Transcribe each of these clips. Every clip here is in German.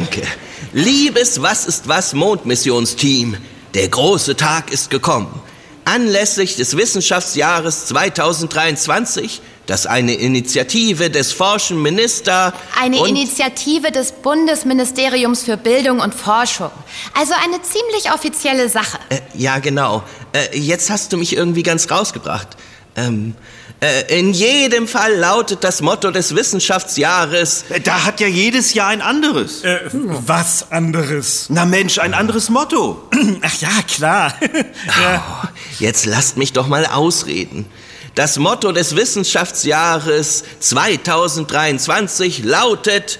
Danke. Liebes Was ist was Mondmissionsteam, der große Tag ist gekommen. Anlässlich des Wissenschaftsjahres 2023 das eine Initiative des Forschenminister Eine Initiative des Bundesministeriums für Bildung und Forschung. Also eine ziemlich offizielle Sache. Äh, ja, genau. Äh, jetzt hast du mich irgendwie ganz rausgebracht. Ähm, äh, in jedem Fall lautet das Motto des Wissenschaftsjahres. Da hat ja jedes Jahr ein anderes. Äh, was anderes? Na Mensch, ein anderes Motto. Ach ja, klar. Oh, jetzt lasst mich doch mal ausreden. Das Motto des Wissenschaftsjahres 2023 lautet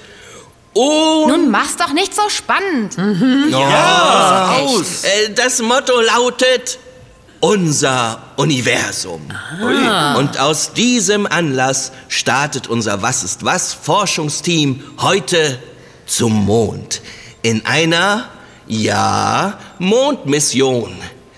Un Nun mach's doch nicht so spannend. ja, aus. Äh, Das Motto lautet unser Universum. Und aus diesem Anlass startet unser Was ist was Forschungsteam heute zum Mond. In einer, ja, Mondmission.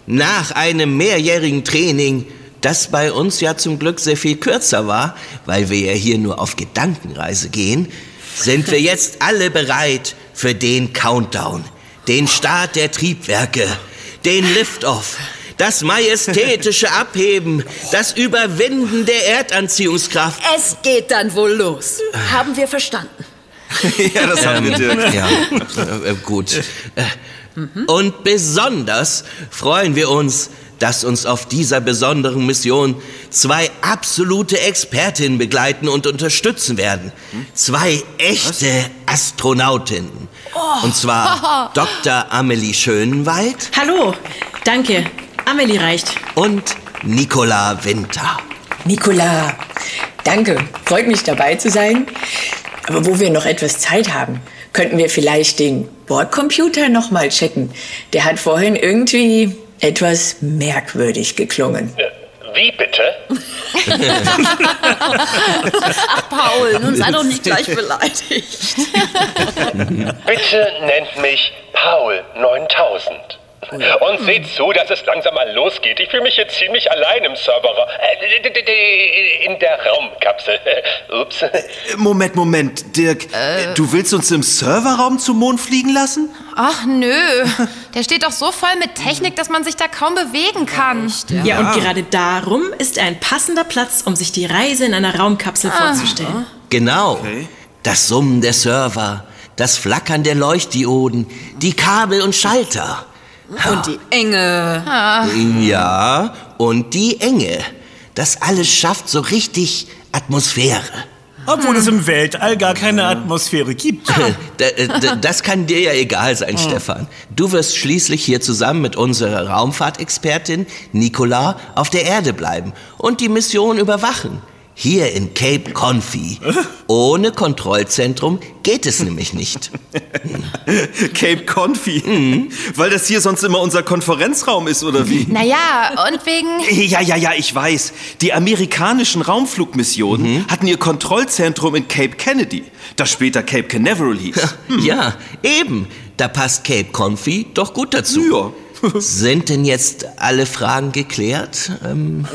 Nach einem mehrjährigen Training, das bei uns ja zum Glück sehr viel kürzer war, weil wir ja hier nur auf Gedankenreise gehen, sind wir jetzt alle bereit für den Countdown, den Start der Triebwerke, den Liftoff, das majestätische Abheben, das Überwinden der Erdanziehungskraft. Es geht dann wohl los. Haben wir verstanden. ja, das haben wir, Dirk. Ja, äh, äh, gut. Äh, Und besonders freuen wir uns, dass uns auf dieser besonderen Mission zwei absolute Expertinnen begleiten und unterstützen werden. Zwei echte Astronautinnen. Und zwar Dr. Amelie Schönenwald Hallo, danke. Amelie reicht. und Nicola Winter. Nicola, danke. Freut mich dabei zu sein. Aber wo wir noch etwas Zeit haben, könnten wir vielleicht den Bordcomputer noch mal checken. Der hat vorhin irgendwie etwas merkwürdig geklungen. Wie bitte? Paul, nun sei doch nicht gleich beleidigt. Bitte nennt mich Paul 9000. Und seht zu, dass es langsam mal losgeht. Ich fühle mich hier ziemlich allein im Server. Äh, in der Raumkapsel. Ups. Moment, Moment, Dirk. Du willst uns im Serverraum zum Mond fliegen lassen? Ach nö, der steht doch so voll mit Technik, dass man sich da kaum bewegen kann. Ja, und gerade darum ist er ein passender Platz, um sich die Reise in einer Raumkapsel vorzustellen. Genau. Das Summen der Server, das Flackern der Leuchtdioden, die Kabel und Schalter. Und die Enge. Ja, und die Enge. Das alles schafft so richtig Atmosphäre. Obwohl es im Weltall gar keine Atmosphäre gibt. Äh, Das kann dir ja egal sein, Stefan. Du wirst schließlich hier zusammen mit unserer Raumfahrtexpertin Nicola auf der Erde bleiben und die Mission überwachen. Hier in Cape Confi. Ohne Kontrollzentrum geht es nämlich nicht. Cape Confi. Weil das hier sonst immer unser Konferenzraum ist, oder wie? Naja, und wegen. Ja, ja, ja, ich weiß. Die amerikanischen Raumflugmissionen hatten ihr Kontrollzentrum in Cape Kennedy, das später Cape Canaveral hieß. Ja, eben. Da passt Cape Confi doch gut dazu. Ja. Sind denn jetzt alle Fragen geklärt? Ähm,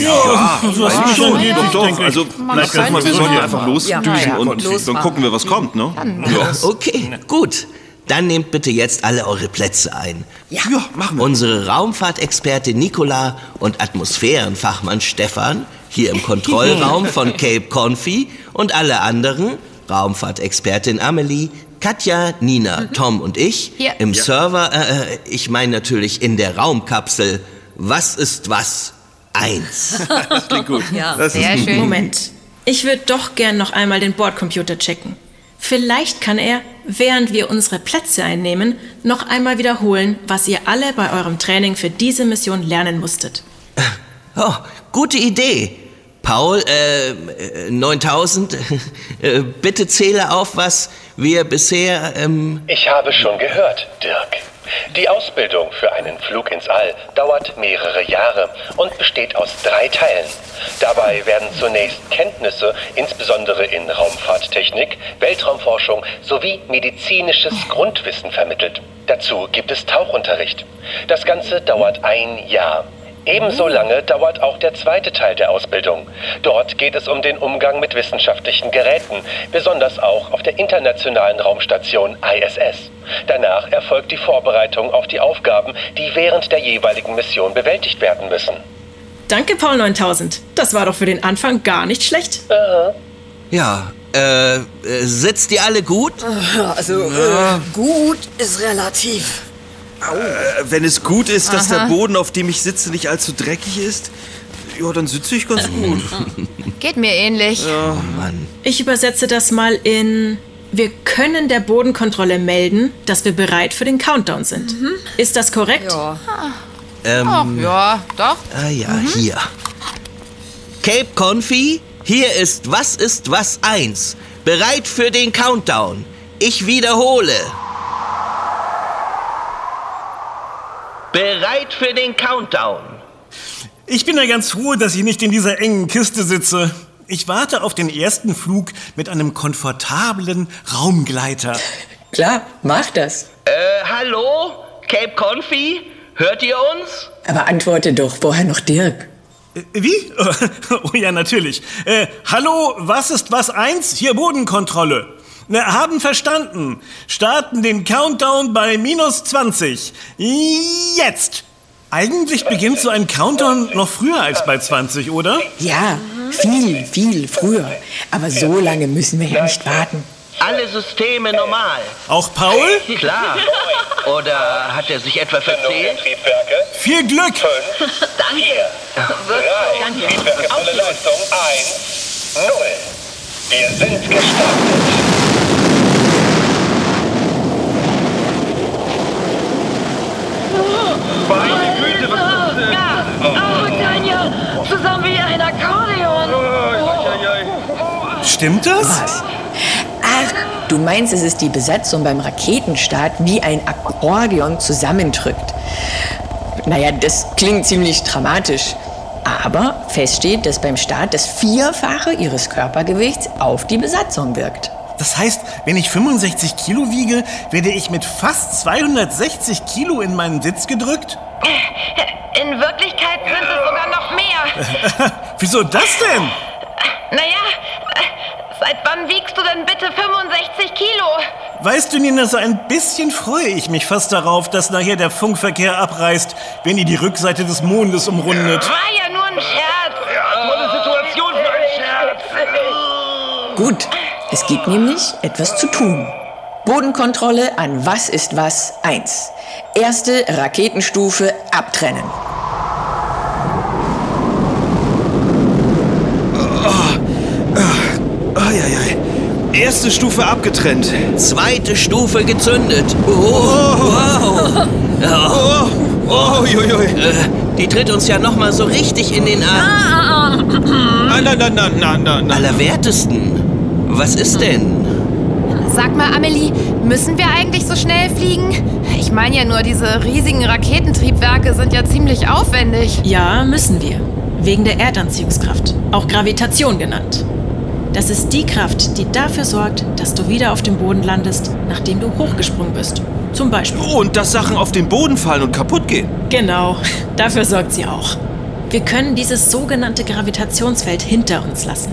Ja, so was Eigentlich schon. Doch, doch. denke ich. Also, wir ja. sollten einfach losdüsen Ja, ja, und gut, dann losfahren. gucken wir, was kommt, ne? Ja. okay, gut. Dann nehmt bitte jetzt alle eure Plätze ein. ja, machen wir. Unsere Raumfahrtexpertin Nicola und Atmosphärenfachmann Stefan hier im Kontrollraum von Cape Confi und alle anderen, Raumfahrtexpertin Amelie, Katja, Nina, Tom und ich, Hier. im Server, äh, äh, ich meine natürlich in der Raumkapsel, was ist was? Eins. Das klingt gut. Ja. Das Sehr ist schön. Moment. Ich würde doch gern noch einmal den Bordcomputer checken. Vielleicht kann er, während wir unsere Plätze einnehmen, noch einmal wiederholen, was ihr alle bei eurem Training für diese Mission lernen musstet. Oh, gute Idee. Paul, äh, äh, 9000, äh, bitte zähle auf, was wir bisher, ähm, Ich habe schon gehört, Dirk. Die Ausbildung für einen Flug ins All dauert mehrere Jahre und besteht aus drei Teilen. Dabei werden zunächst Kenntnisse, insbesondere in Raumfahrttechnik, Weltraumforschung sowie medizinisches Grundwissen vermittelt. Dazu gibt es Tauchunterricht. Das Ganze dauert ein Jahr. Ebenso lange dauert auch der zweite Teil der Ausbildung. Dort geht es um den Umgang mit wissenschaftlichen Geräten, besonders auch auf der internationalen Raumstation ISS. Danach erfolgt die Vorbereitung auf die Aufgaben, die während der jeweiligen Mission bewältigt werden müssen. Danke, Paul 9000. Das war doch für den Anfang gar nicht schlecht. Ja, äh, äh, sitzt ihr alle gut? Also, äh, gut ist relativ. Äh, Wenn es gut ist, dass der Boden, auf dem ich sitze, nicht allzu dreckig ist, ja, dann sitze ich ganz gut. Geht mir ähnlich. Mann. Ich übersetze das mal in wir können der Bodenkontrolle melden, dass wir bereit für den Countdown sind. Ist das korrekt? Ja. Ach, ja, doch. Ah ja, hier. Cape Confi, hier ist Was ist was 1. Bereit für den Countdown. Ich wiederhole. Bereit für den Countdown. Ich bin ja ganz froh, dass ich nicht in dieser engen Kiste sitze. Ich warte auf den ersten Flug mit einem komfortablen Raumgleiter. Klar, mach das. Äh, hallo? Cape Confi? Hört ihr uns? Aber antworte doch vorher noch Dirk. Äh, Wie? Oh ja, natürlich. Äh, hallo, was ist was eins? Hier Bodenkontrolle. Na, haben verstanden. Starten den Countdown bei minus 20. Jetzt. Eigentlich beginnt so ein Countdown noch früher als bei 20, oder? Ja, viel, viel früher. Aber so lange müssen wir ja nicht warten. Alle Systeme normal. Auch Paul? Klar. Oder hat er sich etwa verzählt? Triebwerke, Viel Glück! 5, 4, 3, Triebwerke volle Leistung, 1, 0. Wir sind gestartet. Meine Güte, was ist das? Oh, Tanja, zusammen wie ein Akkordeon. Stimmt das? Was? Ach, du meinst, es ist die Besatzung beim Raketenstart wie ein Akkordeon zusammendrückt. Naja, das klingt ziemlich dramatisch. Aber fest steht, dass beim Start das Vierfache ihres Körpergewichts auf die Besatzung wirkt. Das heißt, wenn ich 65 Kilo wiege, werde ich mit fast 260 Kilo in meinen Sitz gedrückt? In Wirklichkeit sind es sogar noch mehr. Wieso das denn? Naja, äh, seit wann wiegst du denn bitte 65 Kilo? Weißt du, Nina, so ein bisschen freue ich mich fast darauf, dass nachher der Funkverkehr abreißt, wenn ihr die Rückseite des Mondes umrundet. War ja nur ein Scherz. Gut, es gibt nämlich etwas zu tun. Bodenkontrolle an Was ist was 1. Erste Raketenstufe abtrennen. Eieiei. Erste Stufe abgetrennt. Zweite Stufe gezündet. Oh, wow. Oh, oh, joi, Äh, die tritt uns ja noch mal so richtig in den Arm. Nein, nein, nein, nein, nein, nein. Allerwertesten. Was ist denn? Sag mal, Amelie, müssen wir eigentlich so schnell fliegen? Ich meine ja nur, diese riesigen Raketentriebwerke sind ja ziemlich aufwendig. Ja, müssen wir. Wegen der Erdanziehungskraft, auch Gravitation genannt. Das ist die Kraft, die dafür sorgt, dass du wieder auf dem Boden landest, nachdem du hochgesprungen bist. Zum Beispiel. Und dass Sachen auf den Boden fallen und kaputt gehen. Genau, dafür sorgt sie auch. Wir können dieses sogenannte Gravitationsfeld hinter uns lassen.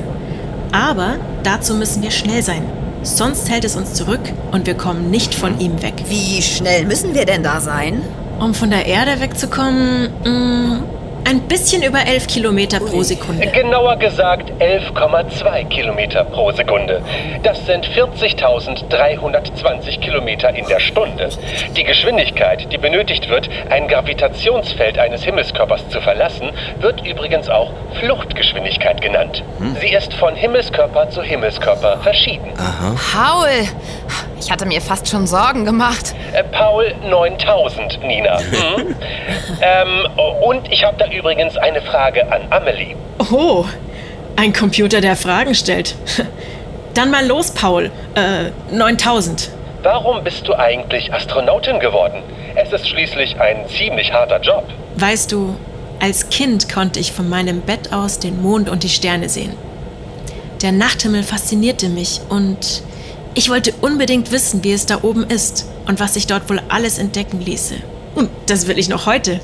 Aber dazu müssen wir schnell sein. Sonst hält es uns zurück und wir kommen nicht von ihm weg. Wie schnell müssen wir denn da sein? Um von der Erde wegzukommen, mh, ein bisschen über 11 Kilometer pro Sekunde. Genauer gesagt 11,2 Kilometer pro Sekunde. Das sind 40.320 Kilometer in der Stunde. Die Geschwindigkeit, die benötigt wird, ein Gravitationsfeld eines Himmelskörpers zu verlassen, wird übrigens auch Fluchtgeschwindigkeit genannt. Sie ist von Himmelskörper zu Himmelskörper verschieden. Paul, ich hatte mir fast schon Sorgen gemacht. Äh, Paul 9000, Nina. Mhm. ähm, und ich habe da übrigens eine Frage an Amelie. Oh, ein Computer, der Fragen stellt. Dann mal los, Paul. Äh, 9000. Warum bist du eigentlich Astronautin geworden? Es ist schließlich ein ziemlich harter Job. Weißt du, als Kind konnte ich von meinem Bett aus den Mond und die Sterne sehen. Der Nachthimmel faszinierte mich und ich wollte unbedingt wissen, wie es da oben ist und was sich dort wohl alles entdecken ließe. Und das will ich noch heute.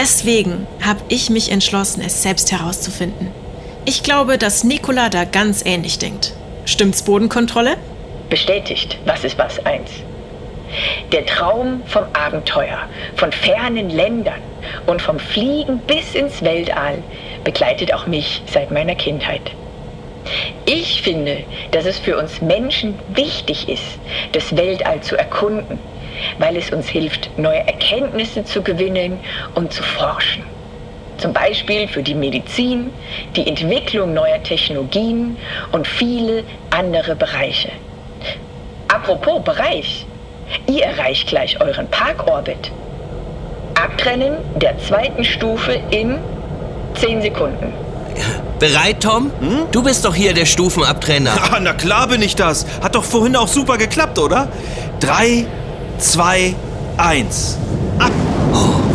Deswegen habe ich mich entschlossen, es selbst herauszufinden. Ich glaube, dass Nikola da ganz ähnlich denkt. Stimmt's Bodenkontrolle? Bestätigt, was ist was eins. Der Traum vom Abenteuer, von fernen Ländern und vom Fliegen bis ins Weltall begleitet auch mich seit meiner Kindheit. Ich finde, dass es für uns Menschen wichtig ist, das Weltall zu erkunden, weil es uns hilft, neue Erkenntnisse zu gewinnen und zu forschen. Zum Beispiel für die Medizin, die Entwicklung neuer Technologien und viele andere Bereiche. Apropos Bereich, ihr erreicht gleich euren Parkorbit. Abtrennen der zweiten Stufe in 10 Sekunden. Bereit, Tom? Du bist doch hier der Stufenabtrenner. Ah, na klar bin ich das. Hat doch vorhin auch super geklappt, oder? Drei, zwei, eins. Ab. Oh.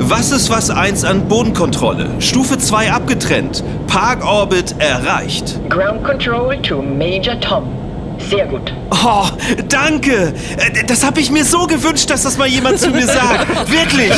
Was ist was eins an Bodenkontrolle? Stufe 2 abgetrennt. Parkorbit erreicht. Ground Control to Major Tom. Sehr gut. Oh, danke. Äh, Das habe ich mir so gewünscht, dass das mal jemand zu mir sagt. Wirklich.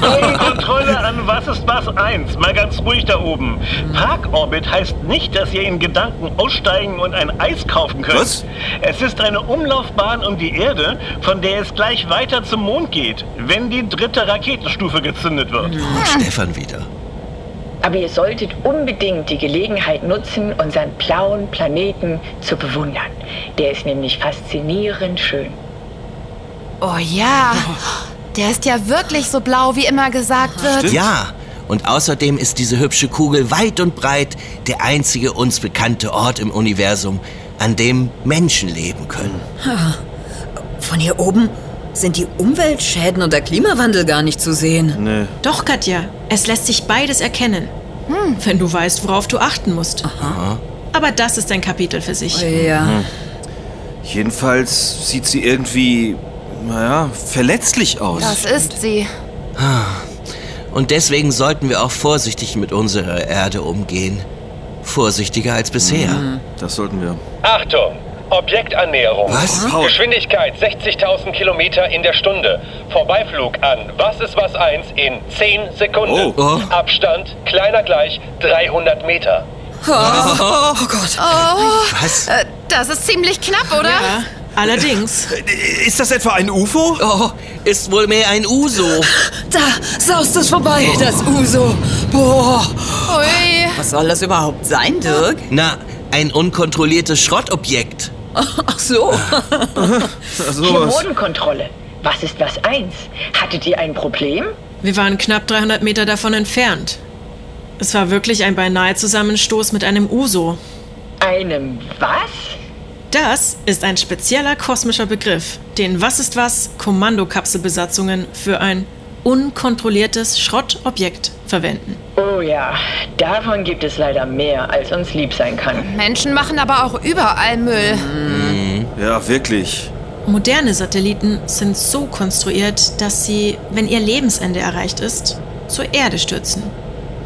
Bodenkontrolle an Was ist was 1. Mal ganz ruhig da oben. Parkorbit heißt nicht, dass ihr in Gedanken aussteigen und ein Eis kaufen könnt. Was? Es ist eine Umlaufbahn um die Erde, von der es gleich weiter zum Mond geht, wenn die dritte Raketenstufe gezündet wird. Stefan wieder. Aber ihr solltet unbedingt die Gelegenheit nutzen, unseren blauen Planeten zu bewundern. Der ist nämlich faszinierend schön. Oh ja, der ist ja wirklich so blau, wie immer gesagt wird. Ja, und außerdem ist diese hübsche Kugel weit und breit der einzige uns bekannte Ort im Universum, an dem Menschen leben können. Von hier oben sind die Umweltschäden und der Klimawandel gar nicht zu sehen. Nee. Doch, Katja, es lässt sich beides erkennen. Wenn du weißt, worauf du achten musst. Aber das ist ein Kapitel für sich. Ja. Jedenfalls sieht sie irgendwie, naja, verletzlich aus. Das ist sie. Und deswegen sollten wir auch vorsichtig mit unserer Erde umgehen. Vorsichtiger als bisher. Das sollten wir. Achtung! Objektannäherung. Was? Geschwindigkeit 60.000 Kilometer in der Stunde. Vorbeiflug an Was ist was 1 in 10 Sekunden. Oh. Oh. Abstand kleiner gleich 300 Meter. Oh Gott. Was? Äh, das ist ziemlich knapp, oder? Ja, allerdings. Ist das etwa ein UFO? Oh, ist wohl mehr ein Uso. Da saust es vorbei, das Uso. Boah. Ui. Was soll das überhaupt sein, Dirk? Na, ein unkontrolliertes Schrottobjekt. Ach so. Hier Bodenkontrolle. Was ist was eins? Hattet ihr ein Problem? Wir waren knapp 300 Meter davon entfernt. Es war wirklich ein beinahe Zusammenstoß mit einem Uso. Einem was? Das ist ein spezieller kosmischer Begriff, den Was ist was Kommandokapselbesatzungen für ein unkontrolliertes Schrottobjekt verwenden. Oh ja, davon gibt es leider mehr, als uns lieb sein kann. Menschen machen aber auch überall Müll. Ja, wirklich. Moderne Satelliten sind so konstruiert, dass sie, wenn ihr Lebensende erreicht ist, zur Erde stürzen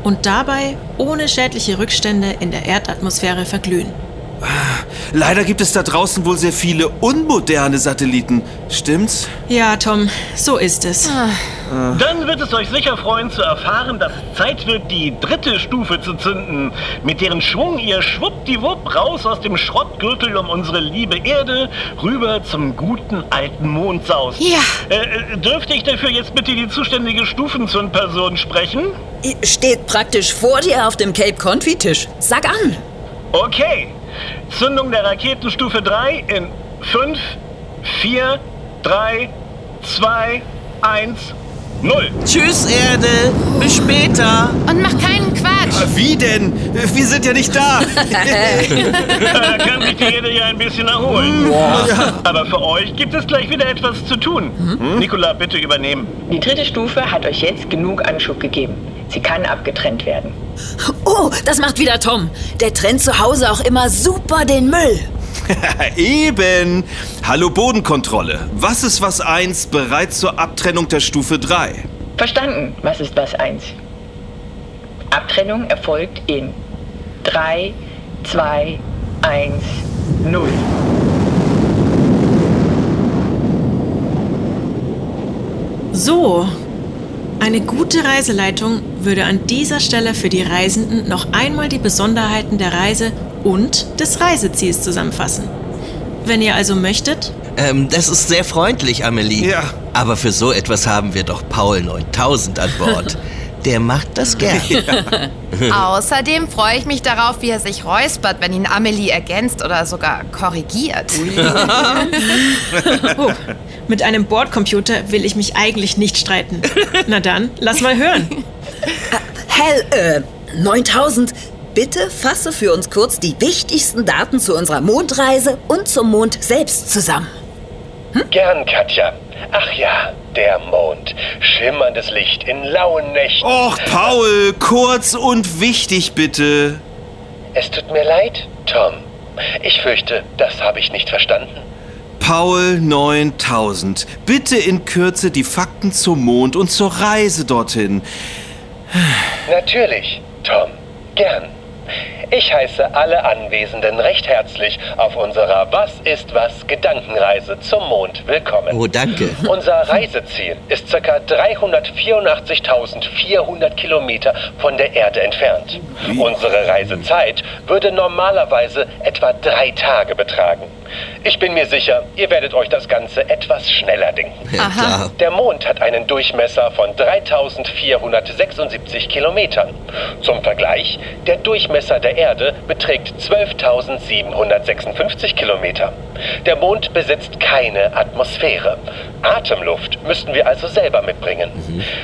und dabei ohne schädliche Rückstände in der Erdatmosphäre verglühen. Leider gibt es da draußen wohl sehr viele unmoderne Satelliten. Stimmt's? Ja, Tom, so ist es. Dann wird es euch sicher freuen zu erfahren, dass es Zeit wird, die dritte Stufe zu zünden, mit deren Schwung ihr schwuppdiwupp raus aus dem Schrottgürtel um unsere liebe Erde rüber zum guten alten Mond saust. Ja. Äh, äh, dürfte ich dafür jetzt bitte die zuständige Stufenzündperson sprechen? Steht praktisch vor dir auf dem Cape Confit-Tisch. Sag an. Okay. Zündung der Raketenstufe 3 in 5, 4, 3, 2, 1, 0. Tschüss, Erde. Bis später. Und mach keinen Quatsch. Wie denn? Wir sind ja nicht da. Da kann sich die Erde ja ein bisschen erholen. Aber für euch gibt es gleich wieder etwas zu tun. Nikola, bitte übernehmen. Die dritte Stufe hat euch jetzt genug Anschub gegeben. Sie kann abgetrennt werden. Oh, das macht wieder Tom. Der trennt zu Hause auch immer super den Müll. Eben. Hallo Bodenkontrolle. Was ist was eins bereit zur Abtrennung der Stufe 3? Verstanden, was ist was eins? Abtrennung erfolgt in 3, 2, 1, 0. So, eine gute Reiseleitung würde an dieser Stelle für die Reisenden noch einmal die Besonderheiten der Reise und des Reiseziels zusammenfassen. Wenn ihr also möchtet, Ähm, das ist sehr freundlich, Amelie. Ja. Aber für so etwas haben wir doch Paul 9000 an Bord. Der macht das gern. Außerdem freue ich mich darauf, wie er sich räuspert, wenn ihn Amelie ergänzt oder sogar korrigiert. oh, mit einem Bordcomputer will ich mich eigentlich nicht streiten. Na dann, lass mal hören. Hell, äh, 9000. Bitte fasse für uns kurz die wichtigsten Daten zu unserer Mondreise und zum Mond selbst zusammen. Gern, Katja. Ach ja, der Mond. Schimmerndes Licht in lauen Nächten. Och, Paul, kurz und wichtig bitte. Es tut mir leid, Tom. Ich fürchte, das habe ich nicht verstanden. Paul 9000. Bitte in Kürze die Fakten zum Mond und zur Reise dorthin. Natürlich, Tom. Gern. Ich heiße alle Anwesenden recht herzlich auf unserer Was ist was Gedankenreise zum Mond willkommen. Oh, danke. Unser Reiseziel ist ca. 384.400 Kilometer von der Erde entfernt. Unsere Reisezeit würde normalerweise etwa drei Tage betragen. Ich bin mir sicher, ihr werdet euch das Ganze etwas schneller denken. Klar. Der Mond hat einen Durchmesser von 3476 Kilometern. Zum Vergleich, der Durchmesser der Erde beträgt 12.756 Kilometer. Der Mond besitzt keine Atmosphäre. Atemluft müssten wir also selber mitbringen.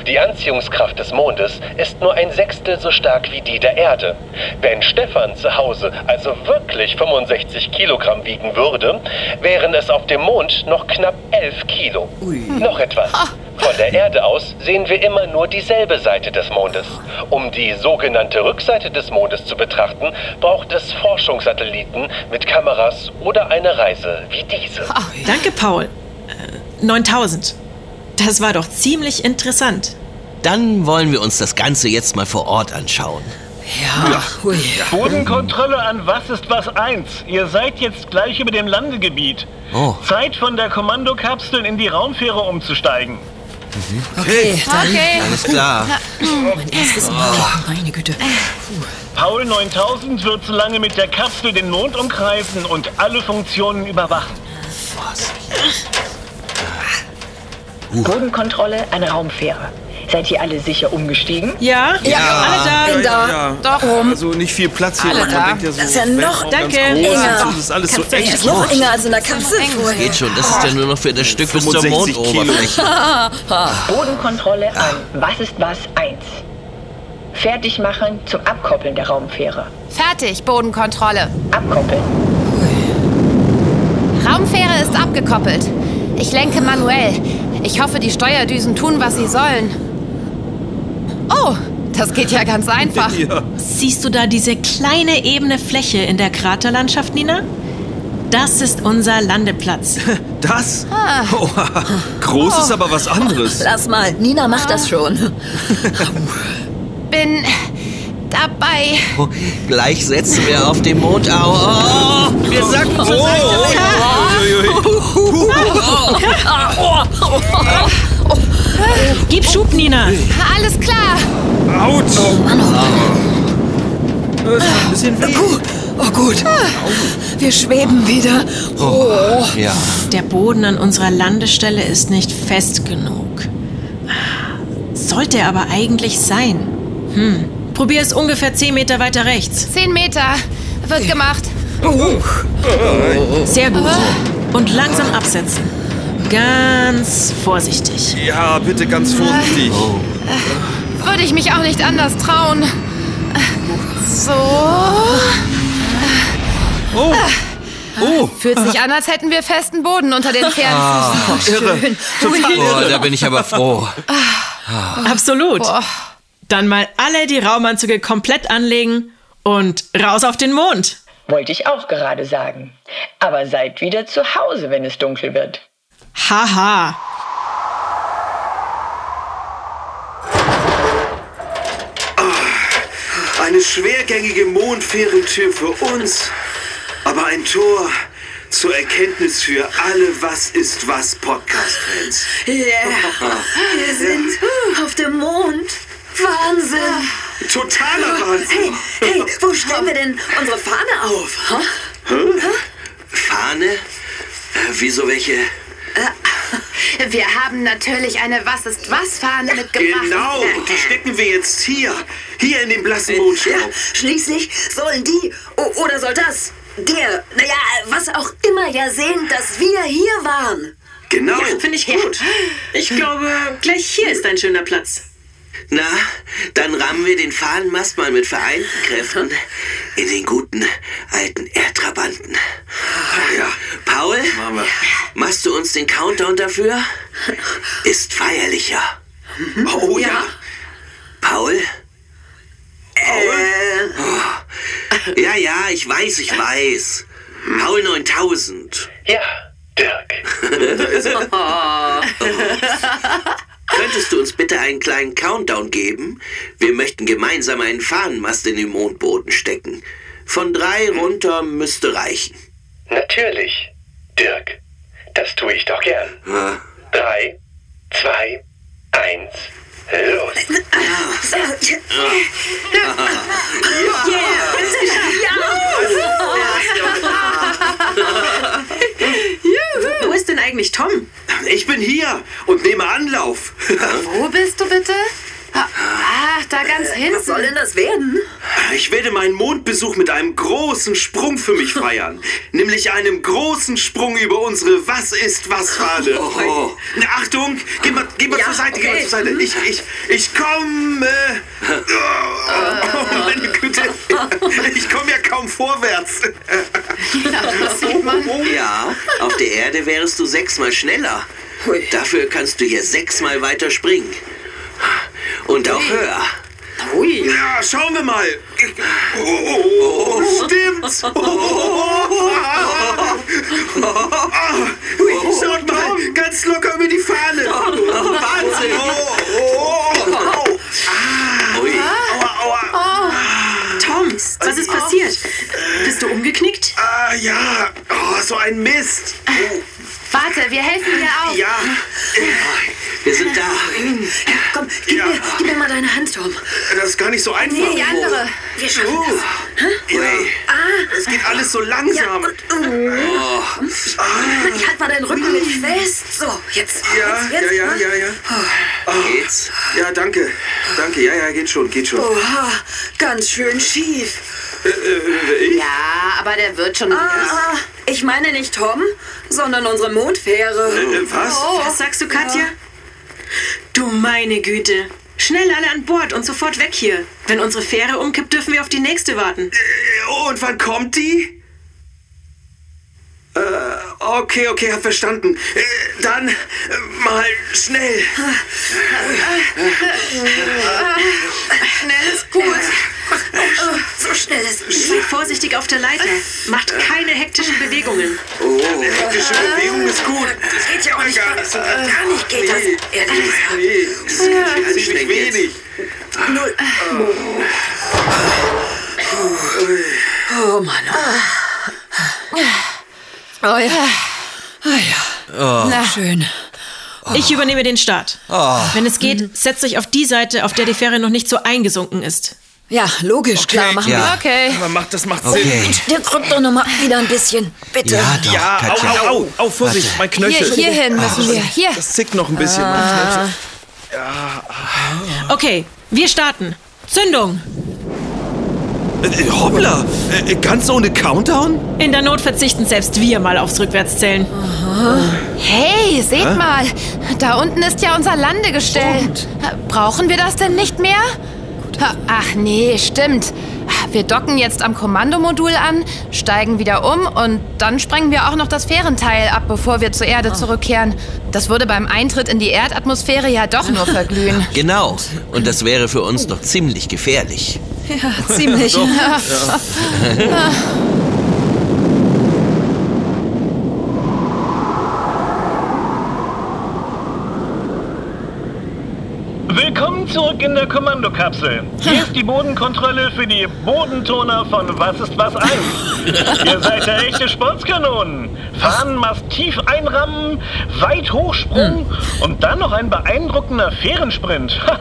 Die Anziehungskraft des Mondes ist nur ein Sechstel so stark wie die der Erde. Wenn Stefan zu Hause also wirklich 65 Kilogramm wiegen würde, wären es auf dem Mond noch knapp 11 Kilo. Noch etwas. Von der Erde aus sehen wir immer nur dieselbe Seite des Mondes. Um die sogenannte Rückseite des Mondes zu betrachten, braucht es Forschungssatelliten mit Kameras oder eine Reise wie diese. Danke, Paul. Äh, 9000. Das war doch ziemlich interessant. Dann wollen wir uns das Ganze jetzt mal vor Ort anschauen. Ja, hui. Bodenkontrolle an Was ist was 1. Ihr seid jetzt gleich über dem Landegebiet. Oh. Zeit von der Kommandokapsel in die Raumfähre umzusteigen. Okay, dann Okay. Alles klar. mein erstes Mal. Meine Güte. Paul 9000 wird so lange mit der Kapsel den Mond umkreisen und alle Funktionen überwachen. Bodenkontrolle an Raumfähre. Seid ihr alle sicher umgestiegen? Ja? Ja, alle da. Bin da. Ja, Doch. also nicht viel Platz hier. Alle Man da. denkt ja so, Das ist ja noch- Danke. Enger. so, das ist alles so Er eng. ist noch enger als in der Kapsel vorher. Geht schon, das ist ja nur noch für das Stück bis zur 65 Mondoberfläche. Bodenkontrolle an Was ist was 1. Fertig machen zum Abkoppeln der Raumfähre. Fertig, Bodenkontrolle. Abkoppeln. Raumfähre ist abgekoppelt. Ich lenke manuell. Ich hoffe, die Steuerdüsen tun, was sie sollen. Oh, das geht ja ganz einfach. Ja. Siehst du da diese kleine ebene Fläche in der Kraterlandschaft, Nina? Das ist unser Landeplatz. Das? Oh, groß ist aber was anderes. Lass mal, Nina macht das schon. Bin dabei. Oh, gleich setzen wir auf dem Mond au. Oh, wir sacken zur Seite. Gib Schub, Nina. Alles klar. Autsch! Das ist ein bisschen weh. Puh, oh gut. Wir schweben wieder. Oh. Ja. Der Boden an unserer Landestelle ist nicht fest genug. Sollte er aber eigentlich sein. Hm. Probier es ungefähr 10 Meter weiter rechts. Zehn Meter. Wird gemacht. Sehr gut. Und langsam absetzen. Ganz vorsichtig. Ja, bitte ganz vorsichtig. Würde ich mich auch nicht anders trauen. So. Oh, oh, Fühlt sich an, als hätten wir festen Boden unter den Pferdenfüßen. irre. Total Oh, irre. da bin ich aber froh. Absolut. Boah. Dann mal alle die Raumanzüge komplett anlegen und raus auf den Mond. Wollte ich auch gerade sagen. Aber seid wieder zu Hause, wenn es dunkel wird. Haha. Eine schwergängige Mondfährentür für uns, aber ein Tor zur Erkenntnis für alle Was ist was Podcast-Fans. Ja, wir sind auf dem Mond. Wahnsinn. Totaler Wahnsinn. Hey, hey, wo stellen wir denn unsere Fahne auf? Hm? Fahne? Äh, wieso welche? Wir haben natürlich eine Was ist was Fahne mitgebracht. Genau, und die stecken wir jetzt hier. Hier in dem blassen Mondstaub. Ja, schließlich sollen die, oder soll das, der, naja, was auch immer ja sehen, dass wir hier waren. Genau. Finde ich gut. Ich glaube, gleich hier ist ein schöner Platz. Na, dann rammen wir den Fahnenmast mal mit vereinten Kräften in den guten alten Erdtrabanten. Ja. Paul, machst du uns den Countdown dafür? Ist feierlicher. Oh ja. Paul? Äh, Ja, ja, ich weiß, ich weiß. Paul 9000. Ja, Dirk. Könntest du uns bitte einen kleinen Countdown geben? Wir möchten gemeinsam einen Fahnenmast in den Mondboden stecken. Von drei runter müsste reichen. Natürlich, Dirk. Das tue ich doch gern. Ja. Drei, zwei, eins, los. so, ja. Wo ist eigentlich Tom? Ich bin hier und nehme Anlauf. Wo bist du bitte? Ach, da ganz Was soll denn das werden? Ich werde meinen Mondbesuch mit einem großen Sprung für mich feiern. Nämlich einem großen Sprung über unsere Was ist was Fahne. Oh. Achtung, geh mal, geh mal Ja, zur Seite, geh mal okay. zur Seite. Ich, ich, ich komme. Oh, meine Güte. Ich komme ja kaum vorwärts. Das sieht man. Ja, auf der Erde wärest du sechsmal schneller. Dafür kannst du hier sechsmal weiter springen. Und auch höher. Ui. Ja, schauen wir mal. Oh, oh, stimmt. Oh, Ui, Schaut mal, ganz locker über die Fahne. Wahnsinn! Oh, oh, oh. Ui. Aua, aua. Tom, was ist passiert? Bist du umgeknickt? Ah, ja. Oh, so ein Mist. Warte, wir helfen dir auf. Ja. Wir sind da. Komm, gib, Ja. mir, gib mir mal deine Hand, Tom. Das ist gar nicht so einfach. Nee, die andere. Wir schaffen Oh, das. Ui. es geht alles so langsam. Und, uh, ich halt mal deinen Rücken mit fest. So, jetzt. Ja, jetzt, ja, jetzt, ja, ne? ja, ja. Geht's? Ja, danke. Danke, ja, ja, geht schon, geht schon. Oha, ganz schön schief. Ja, aber der wird schon. Ah, ich meine nicht Tom, sondern unsere Mondfähre. Äh, was? Was sagst du, Katja? Du meine Güte. Schnell alle an Bord und sofort weg hier. Wenn unsere Fähre umkippt, dürfen wir auf die nächste warten. Äh, Und wann kommt die? Äh, okay, okay, hab verstanden. Äh, dann äh, mal schnell. Schnell ist gut. So schnell ist Sei vorsichtig auf der Leiter. Macht keine hektischen Bewegungen. Oh, hektische Bewegung ist gut. Das geht ja auch nicht. Gar, Gar nicht geht das, ehrlich gesagt. Nee, das ist ziemlich anstrengend jetzt. wenig. Null. Oh Mann. Oh ja. Na, Schön. Ich übernehme den Start. Wenn es geht, setzt euch auf die Seite, auf der die Fähre noch nicht so eingesunken ist. Ja, logisch, klar, machen Ja. okay. Aber macht, das macht Okay. Sinn. wir. Der drückt doch noch mal wieder ein bisschen. Bitte. Ja, doch, Ja, au, Katja. au, au, au, Vorsicht, mein Hier, Knöchel. hierhin müssen wir. Hier. Das zickt noch ein bisschen, mein Knöchel. Okay, wir starten. Zündung! Äh, hoppla, äh, ganz ohne Countdown? In der Not verzichten selbst wir mal aufs Rückwärtszählen. Hey, seht mal. Da unten ist ja unser Landegestell. Brauchen wir das denn nicht mehr? Ach nee, stimmt. Wir docken jetzt am Kommandomodul an, steigen wieder um und dann sprengen wir auch noch das Fährenteil ab, bevor wir zur Erde zurückkehren. Das würde beim Eintritt in die Erdatmosphäre ja doch nur verglühen. Genau. Und das wäre für uns doch ziemlich gefährlich. Ziemlich. Willkommen zurück in der Kommandokapsel. Hier ist die Bodenkontrolle für die Bodentoner von Was ist was 1. Ihr seid ja echte Sportskanonen. Fahnenmast tief einrammen, weit Hochsprung und dann noch ein beeindruckender Fährensprint. Ha,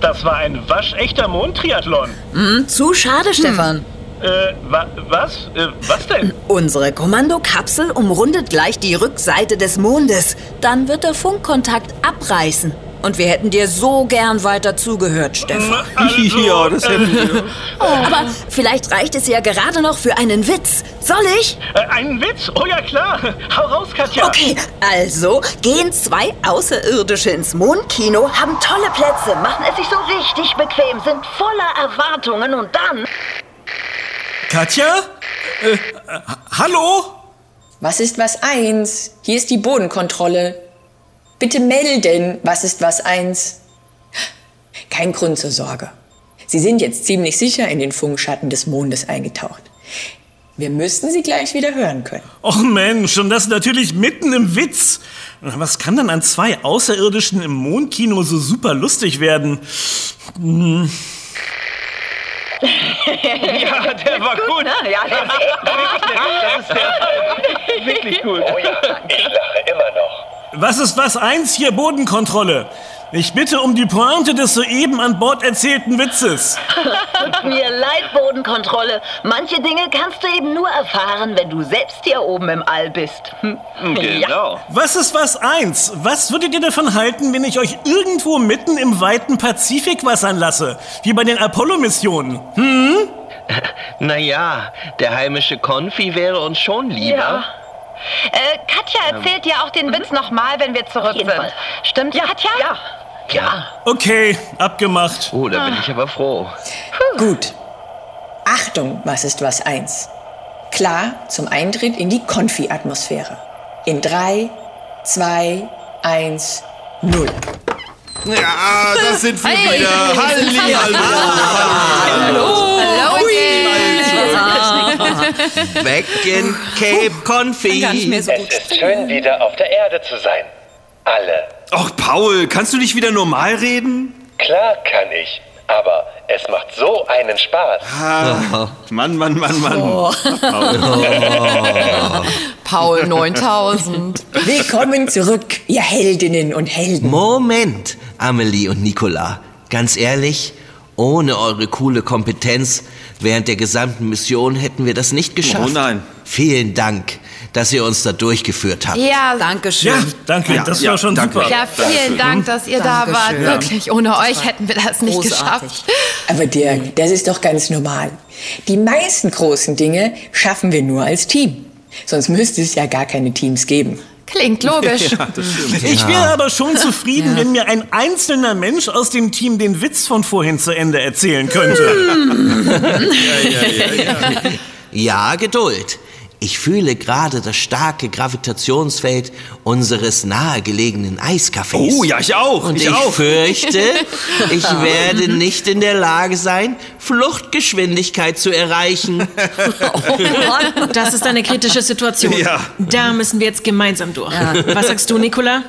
Das war ein waschechter Mondtriathlon. Hm, zu schade, Stefan. Äh, wa was? Äh, was denn? Unsere Kommandokapsel umrundet gleich die Rückseite des Mondes. Dann wird der Funkkontakt abreißen. Und wir hätten dir so gern weiter zugehört, Stefan. Also, ja, das hätten wir. Aber vielleicht reicht es ja gerade noch für einen Witz. Soll ich? Äh, einen Witz? Oh ja, klar. Hau raus, Katja. Okay, also gehen zwei Außerirdische ins Mondkino, haben tolle Plätze, machen es sich so richtig bequem, sind voller Erwartungen und dann... Katja? Äh, äh, hallo? Was ist was eins? Hier ist die Bodenkontrolle. Bitte melden, was ist was eins? Kein Grund zur Sorge. Sie sind jetzt ziemlich sicher in den Funkschatten des Mondes eingetaucht. Wir müssten sie gleich wieder hören können. Och Mensch, und das natürlich mitten im Witz. Was kann denn an zwei Außerirdischen im Mondkino so super lustig werden? Hm. Ja, der war gut. Ja, Das ist der, wirklich gut. Oh ja, ich lache immer noch. Was ist was eins hier Bodenkontrolle? Ich bitte um die Pointe des soeben an Bord erzählten Witzes. Mir leid, Bodenkontrolle. Manche Dinge kannst du eben nur erfahren, wenn du selbst hier oben im All bist. Hm. Genau. Was ist was eins? Was würdet ihr davon halten, wenn ich euch irgendwo mitten im weiten Pazifik wassern lasse? Wie bei den Apollo-Missionen? Hm? Naja, der heimische Konfi wäre uns schon lieber. Äh, Katja erzählt dir auch den Witz nochmal, wenn wir zurück sind. Fall. Stimmt, Katja? Ja. Ja. Okay, abgemacht. Oh, da bin ich aber froh. Gut. Achtung, was ist was eins? Klar zum Eintritt in die Konfi-Atmosphäre. In drei, zwei, eins, null. Ja, das sind wir Hey. wieder. Halli, hallo. Hallo, Back in Cape Konfi. Es ist schön, wieder auf der Erde zu sein. Alle. Och, Paul, kannst du nicht wieder normal reden? Klar kann ich. Aber es macht so einen Spaß. Ah, Mann, Mann, Mann, Mann. Paul 9000. Willkommen zurück, ihr Heldinnen und Helden. Moment, Amelie und Nicola. Ganz ehrlich, ohne eure coole Kompetenz während der gesamten Mission hätten wir das nicht geschafft. Oh nein. Vielen Dank, dass ihr uns da durchgeführt habt. Ja, Dankeschön. Ja, danke, Ja, das ja, war schon danke. super. ja, vielen Dank, dass ihr da wart. Dankeschön. Wirklich, ohne euch hätten wir das nicht Großartig. geschafft. Aber Dirk, das ist doch ganz normal. Die meisten großen Dinge schaffen wir nur als Team. Sonst müsste es ja gar keine Teams geben. Klingt logisch. Ja, das stimmt. Ich wäre aber schon zufrieden, wenn mir ein einzelner Mensch aus dem Team den Witz von vorhin zu Ende erzählen könnte. Ja, Geduld. Ich fühle gerade das starke Gravitationsfeld unseres nahegelegenen Eiscafés. Oh, ja, ich auch. Und ich ich, auch. fürchte, ich werde nicht in der Lage sein, Fluchtgeschwindigkeit zu erreichen. Das ist eine kritische Situation. Ja. Da müssen wir jetzt gemeinsam durch. Was sagst du, Nicola?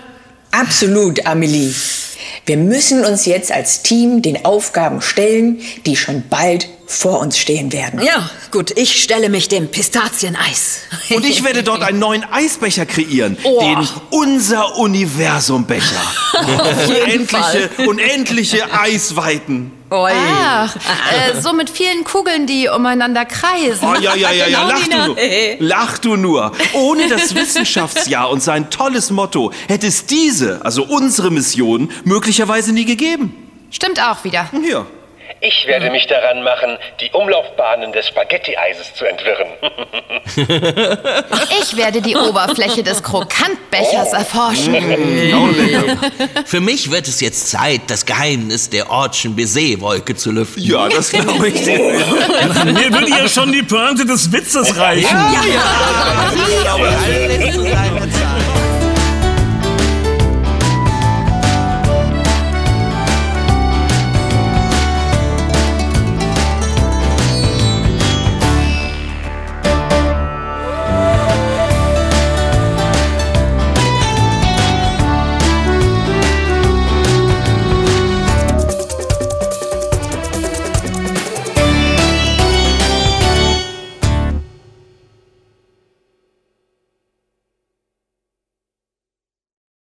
Absolut, Amelie. Wir müssen uns jetzt als Team den Aufgaben stellen, die schon bald vor uns stehen werden. Ja, gut, ich stelle mich dem Pistazieneis. Und ich werde dort einen neuen Eisbecher kreieren. Oh. Den Unser Universumbecher. unendliche, unendliche Eisweiten. Oi. Ach, äh, so mit vielen Kugeln, die umeinander kreisen. Oh, ja, ja, ja, ja, Genau, lach du nur. Lach du nur. Ohne das Wissenschaftsjahr und sein tolles Motto hätte es diese, also unsere Mission, möglicherweise nie gegeben. Stimmt auch wieder. Hier. Ich werde mich daran machen, die Umlaufbahnen des Spaghetti-Eises zu entwirren. Ich werde die Oberfläche des Krokantbechers erforschen. Für mich wird es jetzt Zeit, das Geheimnis der Ortschen Baiser-Wolke zu lüften. Ja, das glaube ich. Mir würde ja schon die Pointe des Witzes reichen. Alle zu seiner Zeit.